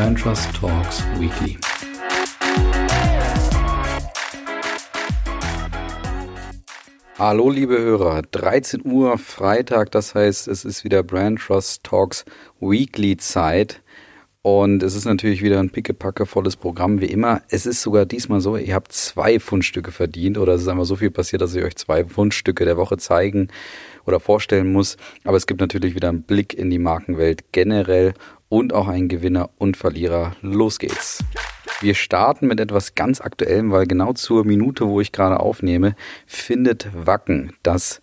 Brand Trust Talks Weekly. Hallo liebe Hörer, 13 Uhr Freitag, das heißt es ist wieder Brand Trust Talks Weekly Zeit. Und es ist natürlich wieder ein pickepacke volles Programm wie immer. Es ist sogar diesmal so, ihr habt zwei Fundstücke verdient oder es ist einfach so viel passiert, dass ich euch zwei Fundstücke der Woche zeigen oder vorstellen muss. Aber es gibt natürlich wieder einen Blick in die Markenwelt generell und auch einen Gewinner und Verlierer. Los geht's. Wir starten mit etwas ganz Aktuellem, weil genau zur Minute, wo ich gerade aufnehme, findet Wacken das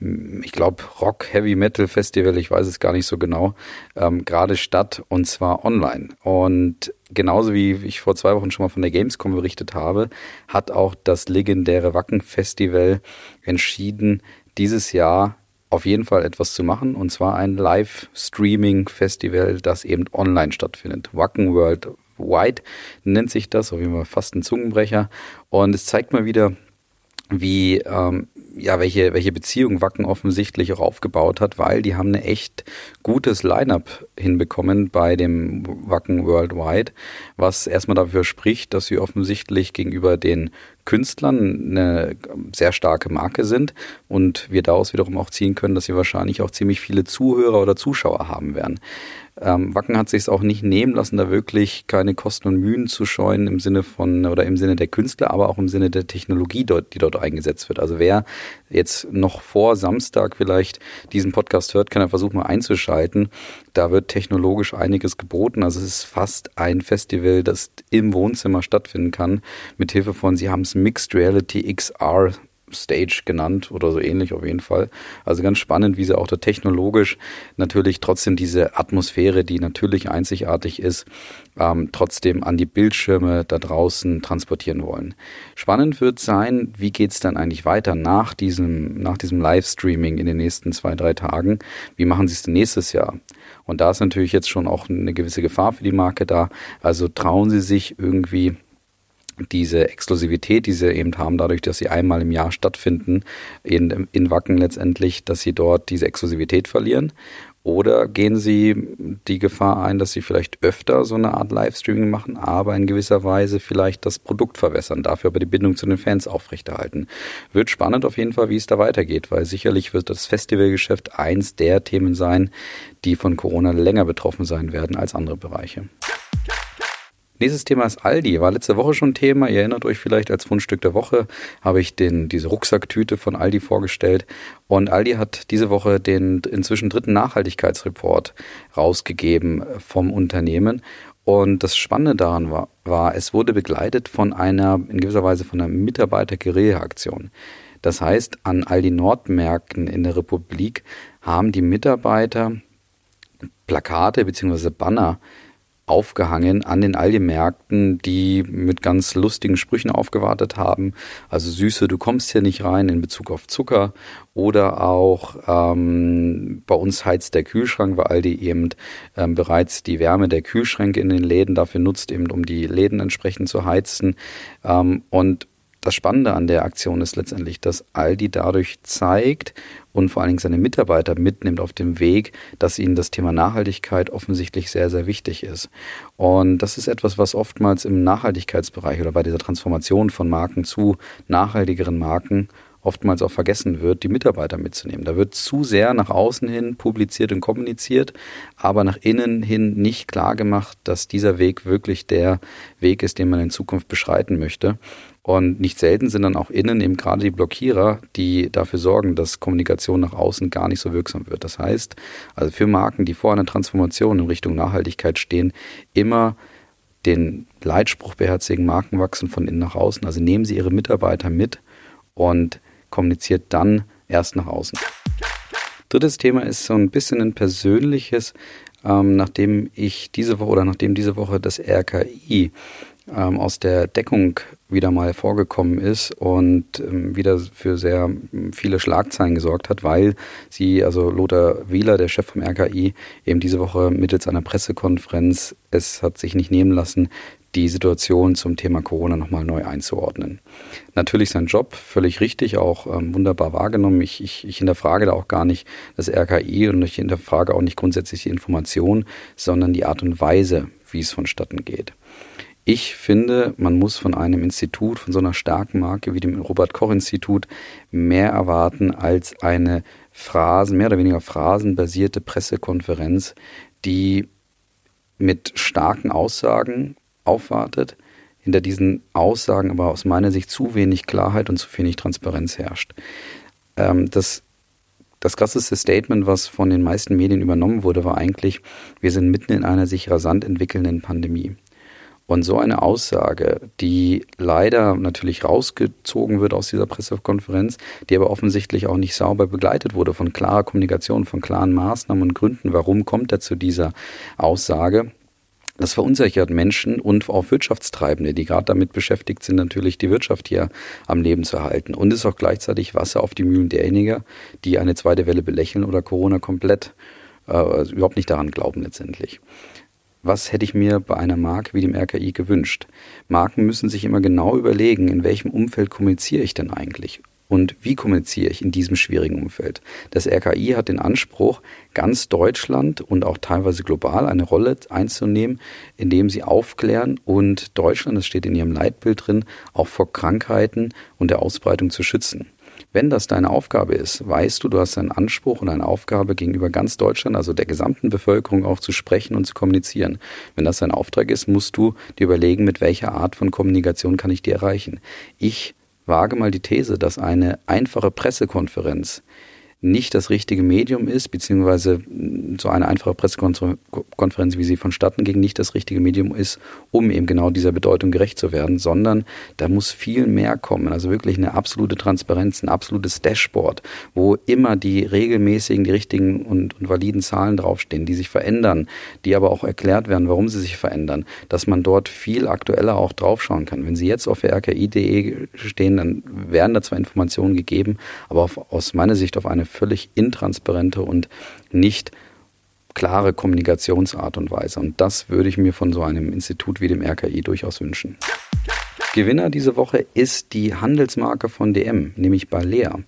ich glaube, Rock Heavy Metal Festival, ich weiß es gar nicht so genau, ähm, gerade statt und zwar online. Und genauso wie ich vor zwei Wochen schon mal von der Gamescom berichtet habe, hat auch das legendäre Wacken Festival entschieden, dieses Jahr auf jeden Fall etwas zu machen und zwar ein Live-Streaming-Festival, das eben online stattfindet. Wacken World Wide nennt sich das, auf jeden Fall fast ein Zungenbrecher. Und es zeigt mal wieder, wie ähm, ja, welche, welche Beziehung Wacken offensichtlich auch aufgebaut hat, weil die haben eine echt gutes Line-up hinbekommen bei dem Wacken Worldwide, was erstmal dafür spricht, dass sie offensichtlich gegenüber den Künstlern eine sehr starke Marke sind und wir daraus wiederum auch ziehen können, dass sie wahrscheinlich auch ziemlich viele Zuhörer oder Zuschauer haben werden. Ähm, Wacken hat sich es auch nicht nehmen lassen, da wirklich keine Kosten und Mühen zu scheuen im Sinne von oder im Sinne der Künstler, aber auch im Sinne der Technologie, dort, die dort eingesetzt wird. Also wer jetzt noch vor Samstag vielleicht diesen Podcast hört, kann er versuchen mal einzuschalten. Da wird technologisch einiges geboten. Also es ist fast ein Festival, das im Wohnzimmer stattfinden kann, mit Hilfe von, sie haben es Mixed Reality XR Stage genannt oder so ähnlich auf jeden Fall. Also ganz spannend, wie sie auch da technologisch natürlich trotzdem diese Atmosphäre, die natürlich einzigartig ist, ähm, trotzdem an die Bildschirme da draußen transportieren wollen. Spannend wird sein, wie geht's dann eigentlich weiter nach diesem, nach diesem Livestreaming in den nächsten zwei, drei Tagen? Wie machen sie es denn nächstes Jahr? Und da ist natürlich jetzt schon auch eine gewisse Gefahr für die Marke da. Also trauen sie sich irgendwie diese Exklusivität, die sie eben haben, dadurch, dass sie einmal im Jahr stattfinden, in, in Wacken letztendlich, dass sie dort diese Exklusivität verlieren? Oder gehen sie die Gefahr ein, dass sie vielleicht öfter so eine Art Livestreaming machen, aber in gewisser Weise vielleicht das Produkt verwässern, dafür aber die Bindung zu den Fans aufrechterhalten? Wird spannend auf jeden Fall, wie es da weitergeht, weil sicherlich wird das Festivalgeschäft eins der Themen sein, die von Corona länger betroffen sein werden als andere Bereiche. Nächstes Thema ist Aldi. War letzte Woche schon Thema. Ihr erinnert euch vielleicht als Fundstück der Woche habe ich den, diese Rucksacktüte von Aldi vorgestellt. Und Aldi hat diese Woche den inzwischen dritten Nachhaltigkeitsreport rausgegeben vom Unternehmen. Und das Spannende daran war, war, es wurde begleitet von einer, in gewisser Weise von einer Mitarbeiter-Guerilla-Aktion. Das heißt, an Aldi Nordmärkten in der Republik haben die Mitarbeiter Plakate bzw. Banner aufgehangen an den Aldi-Märkten, die mit ganz lustigen Sprüchen aufgewartet haben. Also Süße, du kommst hier nicht rein in Bezug auf Zucker. Oder auch ähm, bei uns heizt der Kühlschrank, weil Aldi eben ähm, bereits die Wärme der Kühlschränke in den Läden dafür nutzt, eben um die Läden entsprechend zu heizen. Ähm, und das Spannende an der Aktion ist letztendlich, dass Aldi dadurch zeigt und vor allen Dingen seine Mitarbeiter mitnimmt auf dem Weg, dass ihnen das Thema Nachhaltigkeit offensichtlich sehr, sehr wichtig ist. Und das ist etwas, was oftmals im Nachhaltigkeitsbereich oder bei dieser Transformation von Marken zu nachhaltigeren Marken oftmals auch vergessen wird, die Mitarbeiter mitzunehmen. Da wird zu sehr nach außen hin publiziert und kommuniziert, aber nach innen hin nicht klar gemacht, dass dieser Weg wirklich der Weg ist, den man in Zukunft beschreiten möchte. Und nicht selten sind dann auch innen eben gerade die Blockierer, die dafür sorgen, dass Kommunikation nach außen gar nicht so wirksam wird. Das heißt, also für Marken, die vor einer Transformation in Richtung Nachhaltigkeit stehen, immer den Leitspruch beherzigen, Marken wachsen von innen nach außen. Also nehmen Sie Ihre Mitarbeiter mit und kommuniziert dann erst nach außen. Drittes Thema ist so ein bisschen ein persönliches, ähm, nachdem ich diese Woche oder nachdem diese Woche das RKI ähm, aus der Deckung wieder mal vorgekommen ist und ähm, wieder für sehr viele Schlagzeilen gesorgt hat, weil sie, also Lothar Wieler, der Chef vom RKI, eben diese Woche mittels einer Pressekonferenz es hat sich nicht nehmen lassen, die Situation zum Thema Corona nochmal neu einzuordnen. Natürlich sein Job, völlig richtig, auch ähm, wunderbar wahrgenommen. Ich, ich, ich hinterfrage da auch gar nicht das RKI und ich hinterfrage auch nicht grundsätzlich die Information, sondern die Art und Weise, wie es vonstatten geht. Ich finde, man muss von einem Institut, von so einer starken Marke wie dem Robert Koch Institut mehr erwarten als eine Phrasen, mehr oder weniger phrasenbasierte Pressekonferenz, die mit starken Aussagen aufwartet, hinter diesen Aussagen aber aus meiner Sicht zu wenig Klarheit und zu wenig Transparenz herrscht. Ähm, das das krasseste Statement, was von den meisten Medien übernommen wurde, war eigentlich, wir sind mitten in einer sich rasant entwickelnden Pandemie. Und so eine Aussage, die leider natürlich rausgezogen wird aus dieser Pressekonferenz, die aber offensichtlich auch nicht sauber begleitet wurde von klarer Kommunikation, von klaren Maßnahmen und Gründen, warum kommt er zu dieser Aussage, das verunsichert Menschen und auch Wirtschaftstreibende, die gerade damit beschäftigt sind, natürlich die Wirtschaft hier am Leben zu halten. Und ist auch gleichzeitig Wasser auf die Mühlen derjenigen, die eine zweite Welle belächeln oder Corona komplett äh, überhaupt nicht daran glauben letztendlich. Was hätte ich mir bei einer Marke wie dem RKI gewünscht? Marken müssen sich immer genau überlegen, in welchem Umfeld kommuniziere ich denn eigentlich? Und wie kommuniziere ich in diesem schwierigen Umfeld? Das RKI hat den Anspruch, ganz Deutschland und auch teilweise global eine Rolle einzunehmen, indem sie aufklären und Deutschland, das steht in ihrem Leitbild drin, auch vor Krankheiten und der Ausbreitung zu schützen. Wenn das deine Aufgabe ist, weißt du, du hast einen Anspruch und eine Aufgabe gegenüber ganz Deutschland, also der gesamten Bevölkerung auch zu sprechen und zu kommunizieren. Wenn das dein Auftrag ist, musst du dir überlegen, mit welcher Art von Kommunikation kann ich dir erreichen. Ich wage mal die These, dass eine einfache Pressekonferenz nicht das richtige Medium ist, beziehungsweise so eine einfache Pressekonferenz, wie sie vonstatten ging, nicht das richtige Medium ist, um eben genau dieser Bedeutung gerecht zu werden, sondern da muss viel mehr kommen. Also wirklich eine absolute Transparenz, ein absolutes Dashboard, wo immer die regelmäßigen, die richtigen und, und validen Zahlen draufstehen, die sich verändern, die aber auch erklärt werden, warum sie sich verändern, dass man dort viel aktueller auch draufschauen kann. Wenn Sie jetzt auf rki.de stehen, dann werden da zwar Informationen gegeben, aber auf, aus meiner Sicht auf eine völlig intransparente und nicht klare Kommunikationsart und Weise. Und das würde ich mir von so einem Institut wie dem RKI durchaus wünschen. Gewinner diese Woche ist die Handelsmarke von DM, nämlich Balea.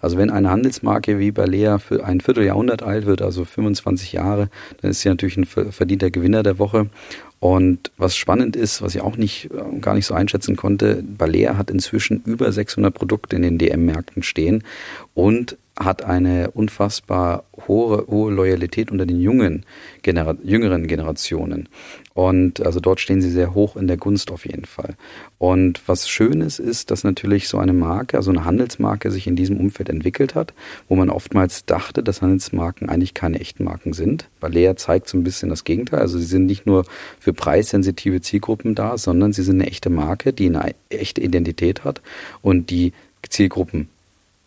Also wenn eine Handelsmarke wie Balea für ein Vierteljahrhundert alt wird, also 25 Jahre, dann ist sie natürlich ein verdienter Gewinner der Woche. Und was spannend ist, was ich auch nicht, äh, gar nicht so einschätzen konnte, Balea hat inzwischen über 600 Produkte in den DM-Märkten stehen und hat eine unfassbar hohe, hohe Loyalität unter den jungen, Genera jüngeren Generationen. Und also dort stehen sie sehr hoch in der Gunst auf jeden Fall. Und was Schönes ist, dass natürlich so eine Marke, also eine Handelsmarke sich in diesem Umfeld entwickelt hat, wo man oftmals dachte, dass Handelsmarken eigentlich keine echten Marken sind. Balea zeigt so ein bisschen das Gegenteil. Also sie sind nicht nur für preissensitive Zielgruppen da, sondern sie sind eine echte Marke, die eine echte Identität hat und die Zielgruppen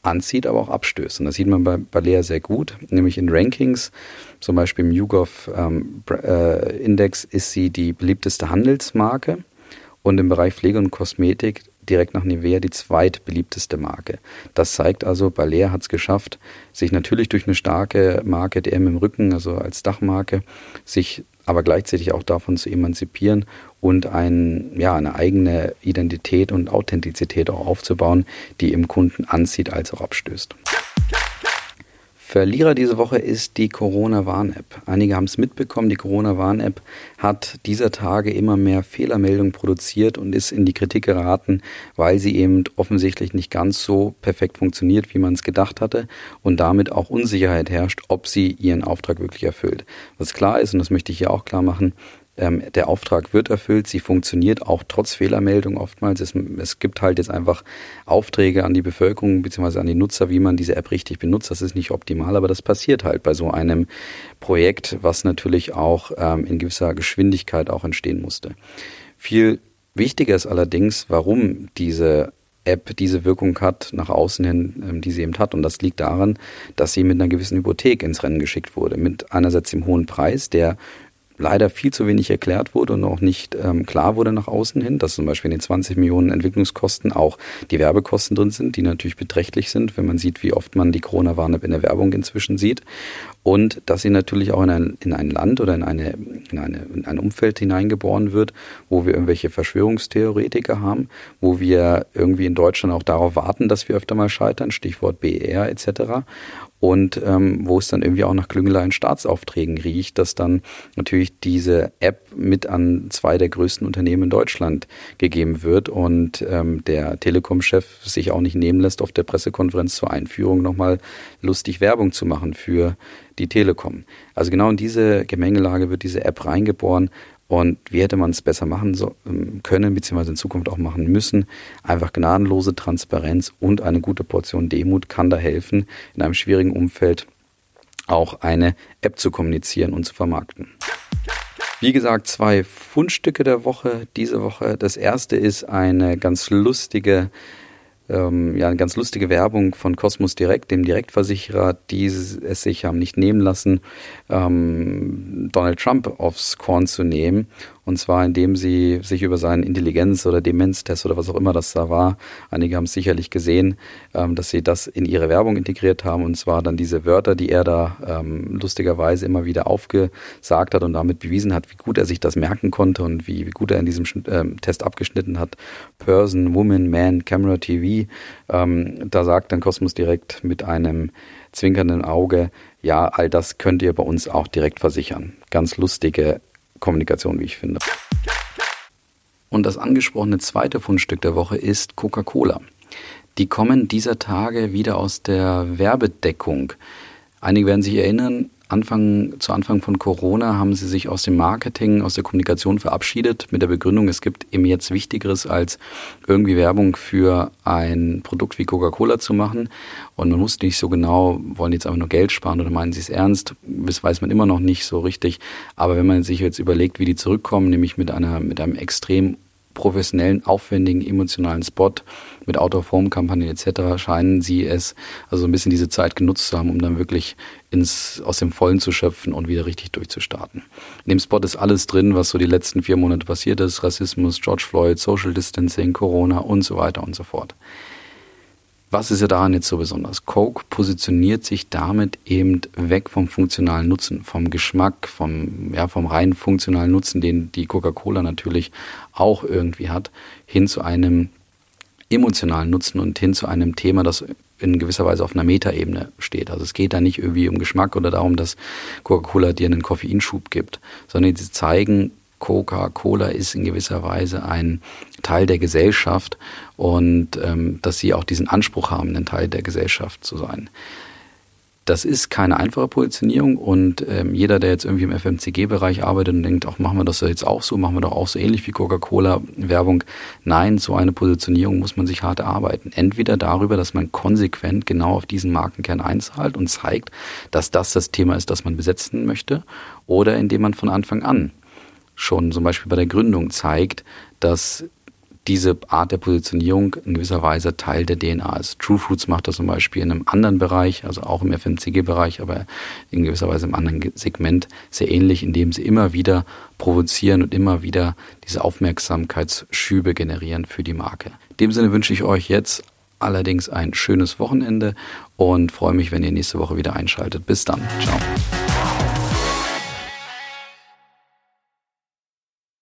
anzieht, aber auch abstößt. Und das sieht man bei Balea sehr gut, nämlich in Rankings, zum Beispiel im YouGov ähm, äh, ist sie die beliebteste Handelsmarke und im Bereich Pflege und Kosmetik direkt nach Nivea die zweitbeliebteste Marke. Das zeigt also, Balea hat es geschafft, sich natürlich durch eine starke Marke DM im Rücken, also als Dachmarke, sich aber gleichzeitig auch davon zu emanzipieren und ein, ja, eine eigene Identität und Authentizität auch aufzubauen, die im Kunden anzieht als auch abstößt. Verlierer diese Woche ist die Corona-Warn-App. Einige haben es mitbekommen, die Corona-Warn-App hat dieser Tage immer mehr Fehlermeldungen produziert und ist in die Kritik geraten, weil sie eben offensichtlich nicht ganz so perfekt funktioniert, wie man es gedacht hatte und damit auch Unsicherheit herrscht, ob sie ihren Auftrag wirklich erfüllt. Was klar ist, und das möchte ich hier auch klar machen, ähm, der Auftrag wird erfüllt, sie funktioniert auch trotz Fehlermeldung oftmals. Es, es gibt halt jetzt einfach Aufträge an die Bevölkerung bzw. an die Nutzer, wie man diese App richtig benutzt. Das ist nicht optimal, aber das passiert halt bei so einem Projekt, was natürlich auch ähm, in gewisser Geschwindigkeit auch entstehen musste. Viel wichtiger ist allerdings, warum diese App diese Wirkung hat nach außen hin, ähm, die sie eben hat. Und das liegt daran, dass sie mit einer gewissen Hypothek ins Rennen geschickt wurde. Mit einerseits dem hohen Preis, der leider viel zu wenig erklärt wurde und auch nicht ähm, klar wurde nach außen hin, dass zum Beispiel in den 20 Millionen Entwicklungskosten auch die Werbekosten drin sind, die natürlich beträchtlich sind, wenn man sieht, wie oft man die Corona-Warn-App in der Werbung inzwischen sieht. Und dass sie natürlich auch in ein, in ein Land oder in, eine, in, eine, in ein Umfeld hineingeboren wird, wo wir irgendwelche Verschwörungstheoretiker haben, wo wir irgendwie in Deutschland auch darauf warten, dass wir öfter mal scheitern, Stichwort BR etc und ähm, wo es dann irgendwie auch nach Klüngeleien Staatsaufträgen riecht, dass dann natürlich diese App mit an zwei der größten Unternehmen in Deutschland gegeben wird und ähm, der Telekom-Chef sich auch nicht nehmen lässt, auf der Pressekonferenz zur Einführung nochmal lustig Werbung zu machen für die Telekom. Also genau in diese Gemengelage wird diese App reingeboren und wie hätte man es besser machen so, ähm, können, beziehungsweise in Zukunft auch machen müssen? Einfach gnadenlose Transparenz und eine gute Portion Demut kann da helfen, in einem schwierigen Umfeld auch eine App zu kommunizieren und zu vermarkten. Wie gesagt, zwei Fundstücke der Woche diese Woche. Das erste ist eine ganz lustige ähm, ja, eine ganz lustige Werbung von Cosmos Direct, dem Direktversicherer, die es sich haben nicht nehmen lassen, ähm, Donald Trump aufs Korn zu nehmen und zwar, indem sie sich über seinen Intelligenz- oder Demenztest oder was auch immer das da war, einige haben es sicherlich gesehen, ähm, dass sie das in ihre Werbung integriert haben. Und zwar dann diese Wörter, die er da ähm, lustigerweise immer wieder aufgesagt hat und damit bewiesen hat, wie gut er sich das merken konnte und wie, wie gut er in diesem ähm, Test abgeschnitten hat. Person, Woman, Man, Camera, TV. Ähm, da sagt dann Cosmos direkt mit einem zwinkernden Auge, ja, all das könnt ihr bei uns auch direkt versichern. Ganz lustige Kommunikation, wie ich finde. Und das angesprochene zweite Fundstück der Woche ist Coca-Cola. Die kommen dieser Tage wieder aus der Werbedeckung. Einige werden sich erinnern, Anfang, zu Anfang von Corona haben sie sich aus dem Marketing, aus der Kommunikation verabschiedet mit der Begründung, es gibt eben jetzt Wichtigeres als irgendwie Werbung für ein Produkt wie Coca-Cola zu machen. Und man wusste nicht so genau, wollen die jetzt einfach nur Geld sparen oder meinen sie es ernst? Das weiß man immer noch nicht so richtig. Aber wenn man sich jetzt überlegt, wie die zurückkommen, nämlich mit einer, mit einem extrem professionellen, aufwendigen, emotionalen Spot mit Out-of-Home-Kampagnen etc. scheinen sie es, also ein bisschen diese Zeit genutzt zu haben, um dann wirklich ins, aus dem Vollen zu schöpfen und wieder richtig durchzustarten. In dem Spot ist alles drin, was so die letzten vier Monate passiert ist. Rassismus, George Floyd, Social Distancing, Corona und so weiter und so fort. Was ist ja daran jetzt so besonders? Coke positioniert sich damit eben weg vom funktionalen Nutzen, vom Geschmack, vom, ja, vom rein funktionalen Nutzen, den die Coca-Cola natürlich auch irgendwie hat, hin zu einem emotionalen Nutzen und hin zu einem Thema, das in gewisser Weise auf einer Metaebene steht. Also es geht da nicht irgendwie um Geschmack oder darum, dass Coca-Cola dir einen Koffeinschub gibt, sondern sie zeigen, Coca-Cola ist in gewisser Weise ein Teil der Gesellschaft und ähm, dass sie auch diesen Anspruch haben, ein Teil der Gesellschaft zu sein. Das ist keine einfache Positionierung und ähm, jeder, der jetzt irgendwie im FMCG-Bereich arbeitet und denkt, auch machen wir das jetzt auch so, machen wir doch auch so ähnlich wie Coca-Cola-Werbung. Nein, so eine Positionierung muss man sich hart erarbeiten. Entweder darüber, dass man konsequent genau auf diesen Markenkern einzahlt und zeigt, dass das das Thema ist, das man besetzen möchte, oder indem man von Anfang an schon zum Beispiel bei der Gründung zeigt, dass diese Art der Positionierung in gewisser Weise Teil der DNA ist. True Foods macht das zum Beispiel in einem anderen Bereich, also auch im FMCG-Bereich, aber in gewisser Weise im anderen Segment sehr ähnlich, indem sie immer wieder provozieren und immer wieder diese Aufmerksamkeitsschübe generieren für die Marke. In dem Sinne wünsche ich euch jetzt allerdings ein schönes Wochenende und freue mich, wenn ihr nächste Woche wieder einschaltet. Bis dann. Ciao.